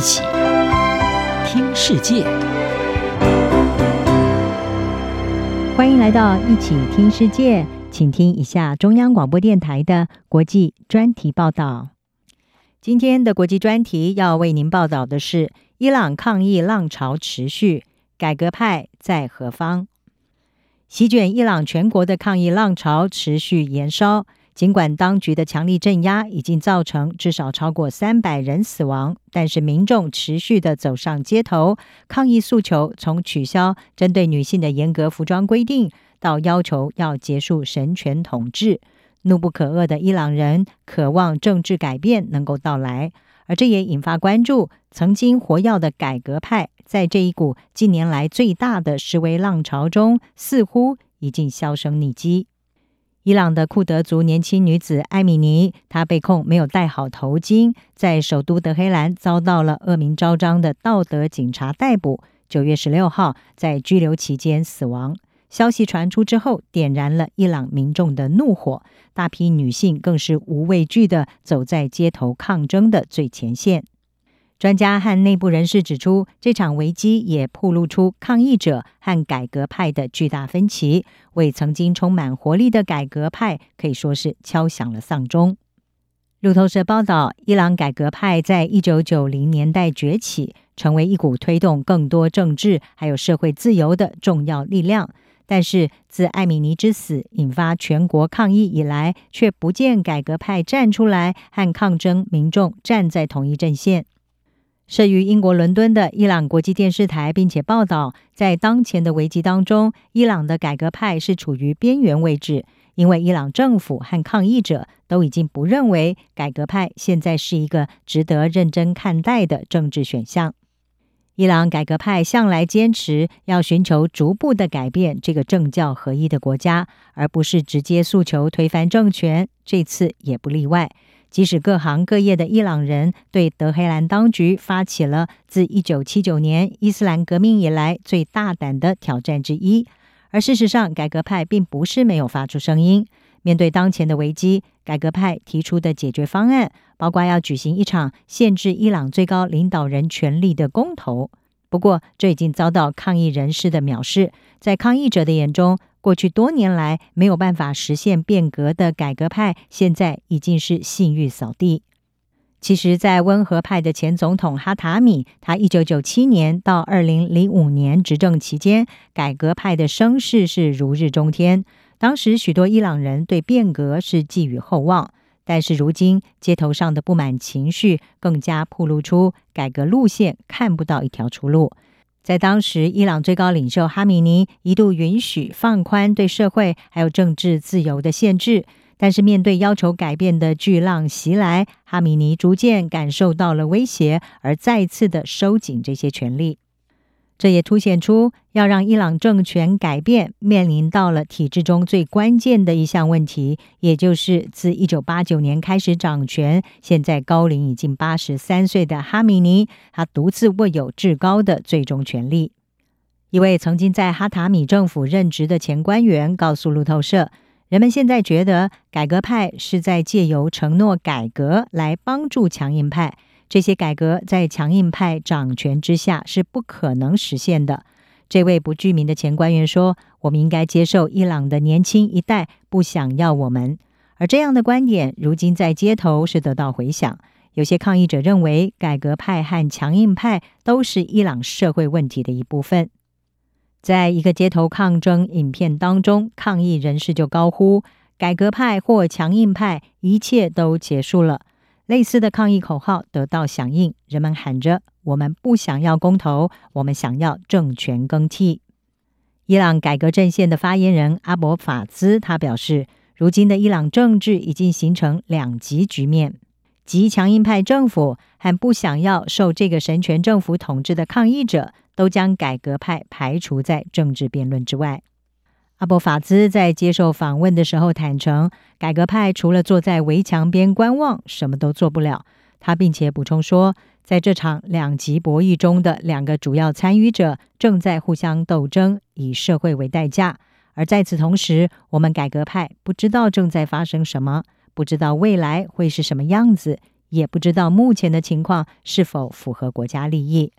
一起听世界，欢迎来到一起听世界，请听一下中央广播电台的国际专题报道。今天的国际专题要为您报道的是：伊朗抗议浪潮持续，改革派在何方？席卷伊朗全国的抗议浪潮持续延烧。尽管当局的强力镇压已经造成至少超过三百人死亡，但是民众持续地走上街头抗议诉求，从取消针对女性的严格服装规定，到要求要结束神权统治。怒不可遏的伊朗人渴望政治改变能够到来，而这也引发关注。曾经活跃的改革派，在这一股近年来最大的示威浪潮中，似乎已经销声匿迹。伊朗的库德族年轻女子艾米尼，她被控没有戴好头巾，在首都德黑兰遭到了恶名昭彰的道德警察逮捕。九月十六号，在拘留期间死亡。消息传出之后，点燃了伊朗民众的怒火，大批女性更是无畏惧的走在街头抗争的最前线。专家和内部人士指出，这场危机也暴露出抗议者和改革派的巨大分歧，为曾经充满活力的改革派可以说是敲响了丧钟。路透社报道，伊朗改革派在一九九零年代崛起，成为一股推动更多政治还有社会自由的重要力量。但是，自艾米尼之死引发全国抗议以来，却不见改革派站出来和抗争民众站在同一阵线。设于英国伦敦的伊朗国际电视台，并且报道，在当前的危机当中，伊朗的改革派是处于边缘位置，因为伊朗政府和抗议者都已经不认为改革派现在是一个值得认真看待的政治选项。伊朗改革派向来坚持要寻求逐步的改变这个政教合一的国家，而不是直接诉求推翻政权，这次也不例外。即使各行各业的伊朗人对德黑兰当局发起了自一九七九年伊斯兰革命以来最大胆的挑战之一，而事实上，改革派并不是没有发出声音。面对当前的危机，改革派提出的解决方案包括要举行一场限制伊朗最高领导人权力的公投。不过，这已经遭到抗议人士的藐视，在抗议者的眼中，过去多年来没有办法实现变革的改革派，现在已经是信誉扫地。其实，在温和派的前总统哈塔米，他一九九七年到二零零五年执政期间，改革派的声势是如日中天。当时，许多伊朗人对变革是寄予厚望。但是，如今街头上的不满情绪更加暴露出改革路线看不到一条出路。在当时，伊朗最高领袖哈米尼一度允许放宽对社会还有政治自由的限制，但是面对要求改变的巨浪袭来，哈米尼逐渐感受到了威胁，而再次的收紧这些权利。这也凸显出要让伊朗政权改变，面临到了体制中最关键的一项问题，也就是自一九八九年开始掌权，现在高龄已经八十三岁的哈米尼，他独自握有至高的最终权力。一位曾经在哈塔米政府任职的前官员告诉路透社：“人们现在觉得改革派是在借由承诺改革来帮助强硬派。”这些改革在强硬派掌权之下是不可能实现的。这位不具名的前官员说：“我们应该接受伊朗的年轻一代不想要我们。”而这样的观点如今在街头是得到回响。有些抗议者认为，改革派和强硬派都是伊朗社会问题的一部分。在一个街头抗争影片当中，抗议人士就高呼：“改革派或强硬派，一切都结束了。”类似的抗议口号得到响应，人们喊着：“我们不想要公投，我们想要政权更替。”伊朗改革阵线的发言人阿伯法兹他表示：“如今的伊朗政治已经形成两极局面，极强硬派政府和不想要受这个神权政府统治的抗议者，都将改革派排除在政治辩论之外。”阿博法兹在接受访问的时候坦承，改革派除了坐在围墙边观望，什么都做不了。他并且补充说，在这场两极博弈中的两个主要参与者正在互相斗争，以社会为代价。而在此同时，我们改革派不知道正在发生什么，不知道未来会是什么样子，也不知道目前的情况是否符合国家利益。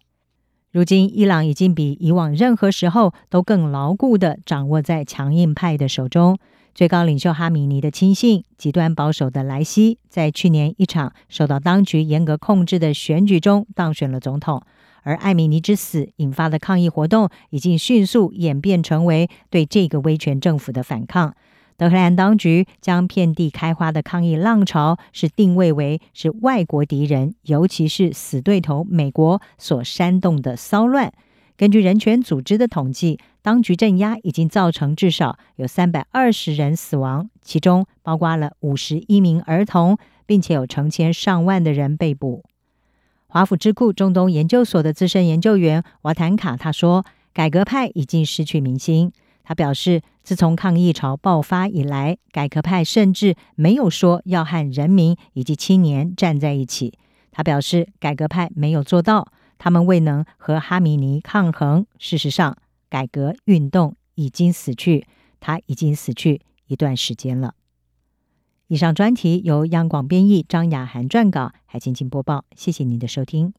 如今，伊朗已经比以往任何时候都更牢固地掌握在强硬派的手中。最高领袖哈米尼的亲信、极端保守的莱西，在去年一场受到当局严格控制的选举中当选了总统，而艾米尼之死引发的抗议活动已经迅速演变成为对这个威权政府的反抗。德黑兰当局将遍地开花的抗议浪潮是定位为是外国敌人，尤其是死对头美国所煽动的骚乱。根据人权组织的统计，当局镇压已经造成至少有三百二十人死亡，其中包括了五十一名儿童，并且有成千上万的人被捕。华府智库中东研究所的资深研究员瓦坦卡他说：“改革派已经失去民心。”他表示，自从抗议潮爆发以来，改革派甚至没有说要和人民以及青年站在一起。他表示，改革派没有做到。他们未能和哈米尼抗衡。事实上，改革运动已经死去，他已经死去一段时间了。以上专题由央广编译，张雅涵撰稿，还请播报。谢谢您的收听。